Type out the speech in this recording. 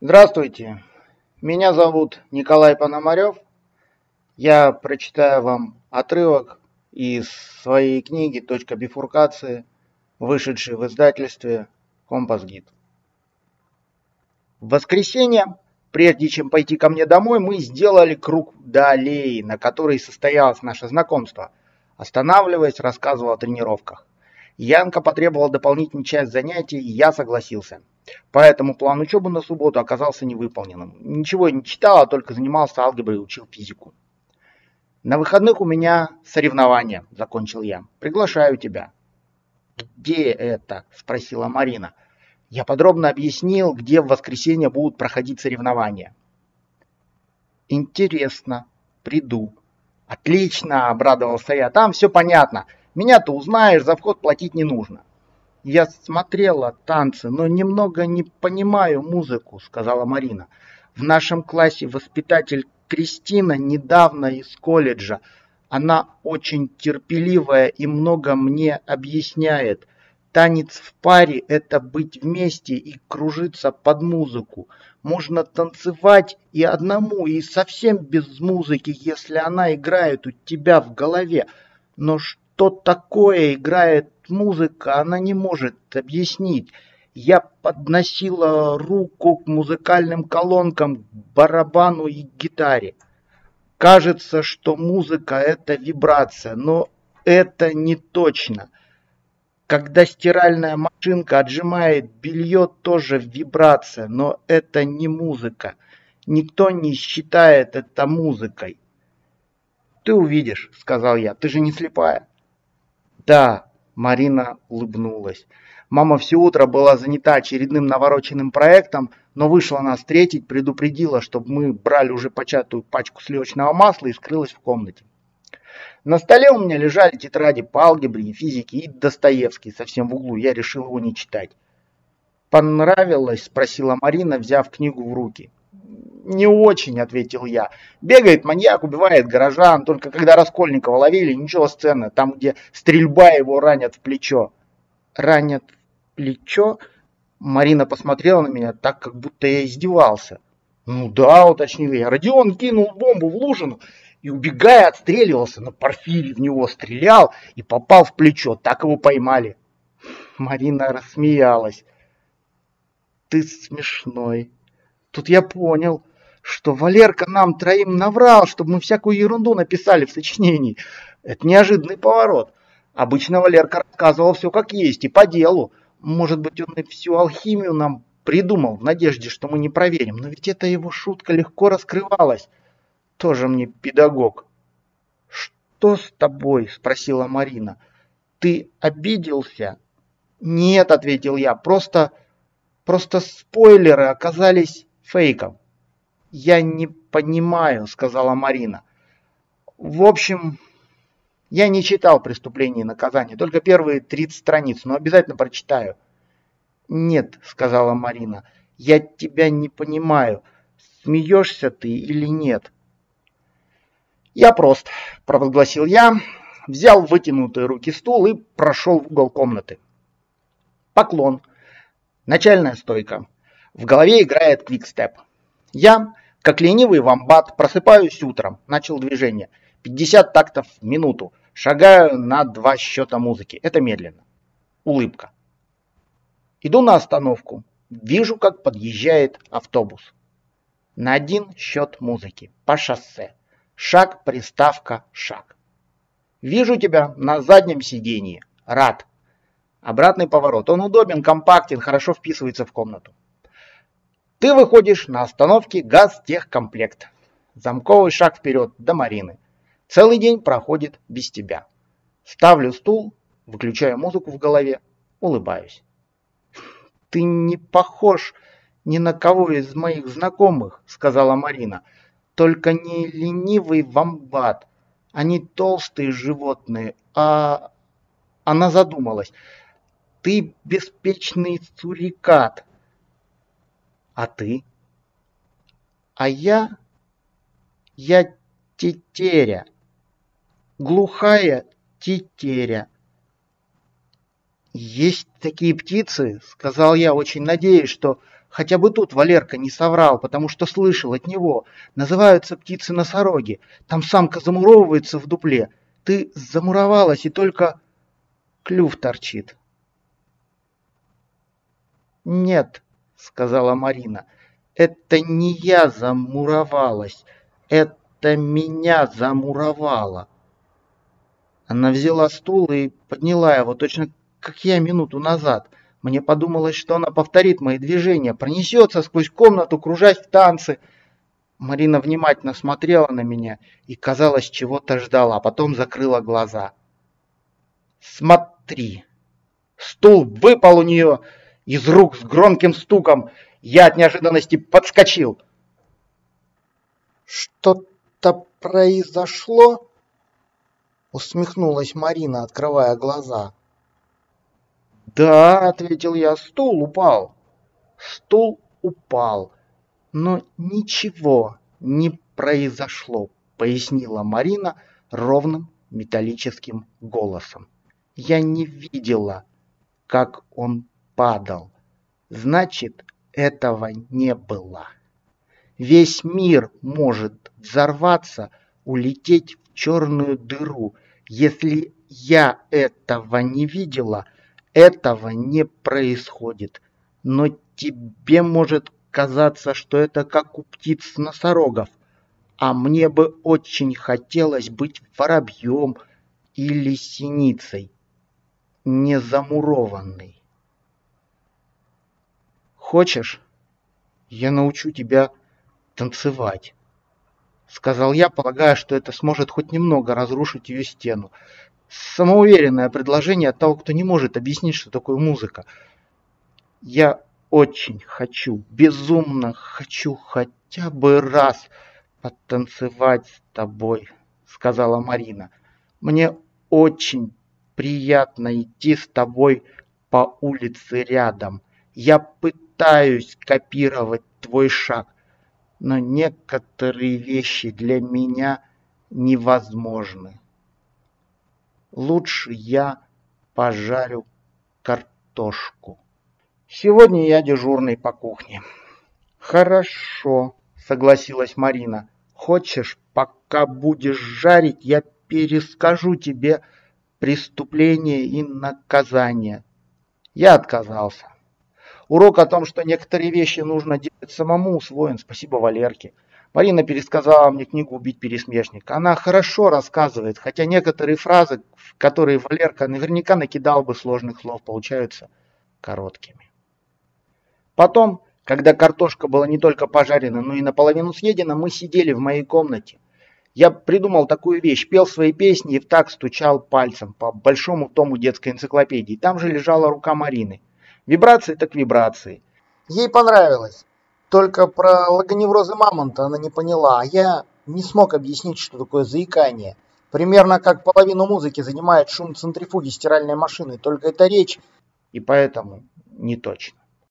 Здравствуйте, меня зовут Николай Пономарев. Я прочитаю вам отрывок из своей книги «Точка бифуркации», вышедшей в издательстве «Компас Гид». В воскресенье, прежде чем пойти ко мне домой, мы сделали круг до аллеи, на которой состоялось наше знакомство. Останавливаясь, рассказывал о тренировках. Янка потребовала дополнительную часть занятий, и я согласился. Поэтому план учебы на субботу оказался невыполненным. Ничего не читал, а только занимался алгеброй и учил физику. На выходных у меня соревнования, закончил я. Приглашаю тебя. Где это? Спросила Марина. Я подробно объяснил, где в воскресенье будут проходить соревнования. Интересно, приду. Отлично, обрадовался я. Там все понятно. Меня-то узнаешь, за вход платить не нужно. «Я смотрела танцы, но немного не понимаю музыку», — сказала Марина. «В нашем классе воспитатель Кристина недавно из колледжа. Она очень терпеливая и много мне объясняет. Танец в паре – это быть вместе и кружиться под музыку. Можно танцевать и одному, и совсем без музыки, если она играет у тебя в голове. Но что такое играет музыка, она не может объяснить. Я подносила руку к музыкальным колонкам, барабану и гитаре. Кажется, что музыка это вибрация, но это не точно. Когда стиральная машинка отжимает белье, тоже вибрация, но это не музыка. Никто не считает это музыкой. Ты увидишь, сказал я, ты же не слепая. Да, Марина улыбнулась. Мама все утро была занята очередным навороченным проектом, но вышла нас встретить, предупредила, чтобы мы брали уже початую пачку сливочного масла и скрылась в комнате. На столе у меня лежали тетради по алгебре и физике и Достоевский совсем в углу, я решил его не читать. «Понравилось?» – спросила Марина, взяв книгу в руки. «Не очень», — ответил я. «Бегает маньяк, убивает горожан, только когда Раскольникова ловили, ничего сцены, там, где стрельба его ранят в плечо». «Ранят в плечо?» Марина посмотрела на меня так, как будто я издевался. «Ну да», — уточнил я. Родион кинул бомбу в Лужину и, убегая, отстреливался, но Порфирий в него стрелял и попал в плечо. Так его поймали. Марина рассмеялась. «Ты смешной». Тут я понял, что Валерка нам троим наврал, чтобы мы всякую ерунду написали в сочинении. Это неожиданный поворот. Обычно Валерка рассказывал все как есть и по делу. Может быть, он и всю алхимию нам придумал в надежде, что мы не проверим. Но ведь эта его шутка легко раскрывалась. Тоже мне педагог. «Что с тобой?» – спросила Марина. «Ты обиделся?» «Нет», – ответил я, – «просто, просто спойлеры оказались фейком. «Я не понимаю», — сказала Марина. «В общем, я не читал «Преступление и наказание», только первые 30 страниц, но обязательно прочитаю». «Нет», — сказала Марина, — «я тебя не понимаю, смеешься ты или нет». «Я прост», — провозгласил я, взял вытянутые руки стул и прошел в угол комнаты. Поклон. Начальная стойка. В голове играет квикстеп. Я, как ленивый вамбат, просыпаюсь утром, начал движение. 50 тактов в минуту. Шагаю на два счета музыки. Это медленно. Улыбка. Иду на остановку. Вижу, как подъезжает автобус. На один счет музыки. По шоссе. Шаг, приставка, шаг. Вижу тебя на заднем сиденье. Рад. Обратный поворот. Он удобен, компактен, хорошо вписывается в комнату. Ты выходишь на остановке газтехкомплект. Замковый шаг вперед до Марины. Целый день проходит без тебя. Ставлю стул, выключаю музыку в голове, улыбаюсь. Ты не похож ни на кого из моих знакомых, сказала Марина. Только не ленивый вамбат. Они толстые животные, а... Она задумалась. Ты беспечный сурикат. А ты? А я... Я тетеря. Глухая тетеря. Есть такие птицы, сказал я, очень надеюсь, что Хотя бы тут Валерка не соврал, потому что слышал от него. Называются птицы-носороги. Там самка замуровывается в дупле. Ты замуровалась и только клюв торчит. «Нет», — сказала Марина, — «это не я замуровалась, это меня замуровало». Она взяла стул и подняла его, точно как я минуту назад. Мне подумалось, что она повторит мои движения, пронесется сквозь комнату, кружась в танцы. Марина внимательно смотрела на меня и, казалось, чего-то ждала, а потом закрыла глаза. «Смотри!» Стул выпал у нее из рук с громким стуком. Я от неожиданности подскочил. «Что-то произошло?» Усмехнулась Марина, открывая глаза. «Да», — ответил я, — «стул упал». «Стул упал, но ничего не произошло», — пояснила Марина ровным металлическим голосом. «Я не видела, как он падал. Значит, этого не было. Весь мир может взорваться, улететь в черную дыру. Если я этого не видела, этого не происходит. Но тебе может казаться, что это как у птиц-носорогов. А мне бы очень хотелось быть воробьем или синицей, не замурованной. Хочешь, я научу тебя танцевать?» Сказал я, полагая, что это сможет хоть немного разрушить ее стену. Самоуверенное предложение от того, кто не может объяснить, что такое музыка. Я очень хочу, безумно хочу хотя бы раз потанцевать с тобой, сказала Марина. Мне очень приятно идти с тобой по улице рядом. Я пытаюсь пытаюсь копировать твой шаг, но некоторые вещи для меня невозможны. Лучше я пожарю картошку. Сегодня я дежурный по кухне. Хорошо, согласилась Марина. Хочешь, пока будешь жарить, я перескажу тебе преступление и наказание. Я отказался. Урок о том, что некоторые вещи нужно делать самому, усвоен. Спасибо Валерке. Марина пересказала мне книгу «Убить пересмешника». Она хорошо рассказывает, хотя некоторые фразы, которые Валерка наверняка накидал бы сложных слов, получаются короткими. Потом, когда картошка была не только пожарена, но и наполовину съедена, мы сидели в моей комнате. Я придумал такую вещь, пел свои песни и так стучал пальцем по большому тому детской энциклопедии. Там же лежала рука Марины. Вибрации так вибрации. Ей понравилось. Только про логоневрозы мамонта она не поняла, а я не смог объяснить, что такое заикание. Примерно как половину музыки занимает шум центрифуги стиральной машины, только это речь, и поэтому не точно.